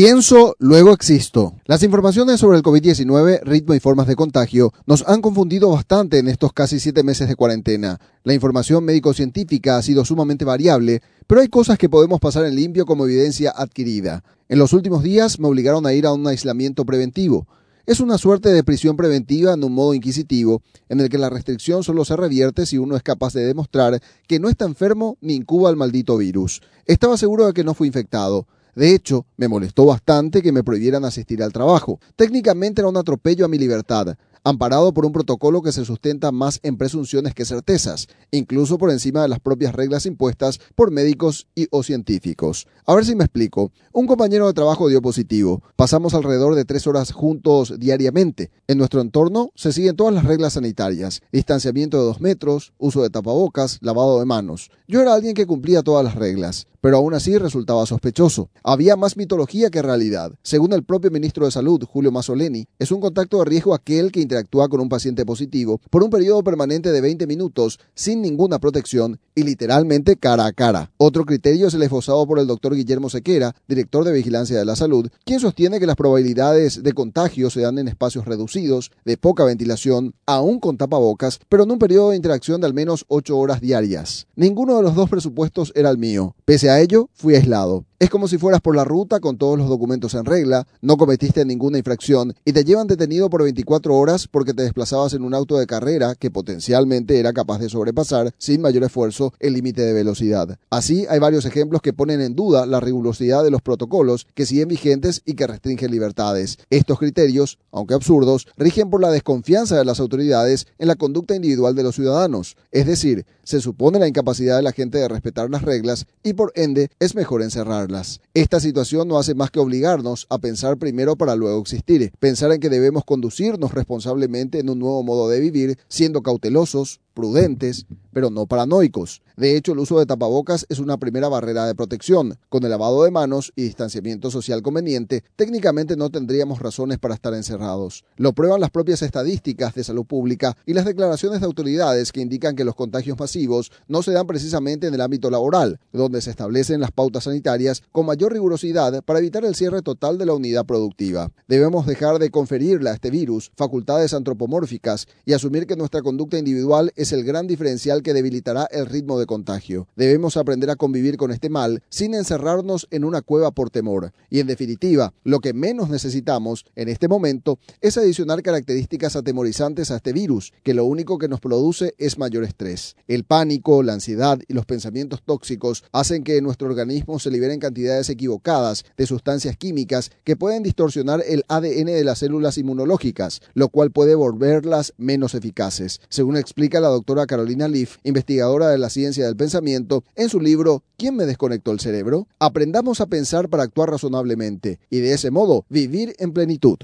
Pienso, luego existo. Las informaciones sobre el COVID-19, ritmo y formas de contagio nos han confundido bastante en estos casi siete meses de cuarentena. La información médico-científica ha sido sumamente variable, pero hay cosas que podemos pasar en limpio como evidencia adquirida. En los últimos días me obligaron a ir a un aislamiento preventivo. Es una suerte de prisión preventiva en un modo inquisitivo, en el que la restricción solo se revierte si uno es capaz de demostrar que no está enfermo ni incuba el maldito virus. Estaba seguro de que no fue infectado. De hecho, me molestó bastante que me prohibieran asistir al trabajo. Técnicamente era un atropello a mi libertad, amparado por un protocolo que se sustenta más en presunciones que certezas, incluso por encima de las propias reglas impuestas por médicos y o científicos. A ver si me explico. Un compañero de trabajo dio positivo. Pasamos alrededor de tres horas juntos diariamente. En nuestro entorno se siguen todas las reglas sanitarias. Distanciamiento de dos metros, uso de tapabocas, lavado de manos. Yo era alguien que cumplía todas las reglas pero aún así resultaba sospechoso. Había más mitología que realidad. Según el propio ministro de Salud, Julio Mazzoleni, es un contacto de riesgo aquel que interactúa con un paciente positivo por un periodo permanente de 20 minutos sin ninguna protección y literalmente cara a cara. Otro criterio es el esbozado por el doctor Guillermo Sequera, director de Vigilancia de la Salud, quien sostiene que las probabilidades de contagio se dan en espacios reducidos, de poca ventilación, aún con tapabocas, pero en un periodo de interacción de al menos 8 horas diarias. Ninguno de los dos presupuestos era el mío. Pese a ello, fui aislado. Es como si fueras por la ruta con todos los documentos en regla, no cometiste ninguna infracción y te llevan detenido por 24 horas porque te desplazabas en un auto de carrera que potencialmente era capaz de sobrepasar sin mayor esfuerzo el límite de velocidad. Así hay varios ejemplos que ponen en duda la rigurosidad de los protocolos que siguen vigentes y que restringen libertades. Estos criterios, aunque absurdos, rigen por la desconfianza de las autoridades en la conducta individual de los ciudadanos. Es decir, se supone la incapacidad de la gente de respetar las reglas y por ende es mejor encerrar esta situación no hace más que obligarnos a pensar primero para luego existir, pensar en que debemos conducirnos responsablemente en un nuevo modo de vivir, siendo cautelosos, prudentes, pero no paranoicos. De hecho, el uso de tapabocas es una primera barrera de protección. Con el lavado de manos y distanciamiento social conveniente, técnicamente no tendríamos razones para estar encerrados. Lo prueban las propias estadísticas de salud pública y las declaraciones de autoridades que indican que los contagios masivos no se dan precisamente en el ámbito laboral, donde se establecen las pautas sanitarias con mayor rigurosidad para evitar el cierre total de la unidad productiva. Debemos dejar de conferirle a este virus facultades antropomórficas y asumir que nuestra conducta individual es el gran diferencial que debilitará el ritmo de contagio. Debemos aprender a convivir con este mal sin encerrarnos en una cueva por temor. Y en definitiva, lo que menos necesitamos en este momento es adicionar características atemorizantes a este virus, que lo único que nos produce es mayor estrés. El pánico, la ansiedad y los pensamientos tóxicos hacen que en nuestro organismo se liberen cantidades equivocadas de sustancias químicas que pueden distorsionar el ADN de las células inmunológicas, lo cual puede volverlas menos eficaces. Según explica la doctora Carolina Leaf, investigadora de la ciencia del pensamiento, en su libro ¿Quién me desconectó el cerebro? Aprendamos a pensar para actuar razonablemente y de ese modo vivir en plenitud.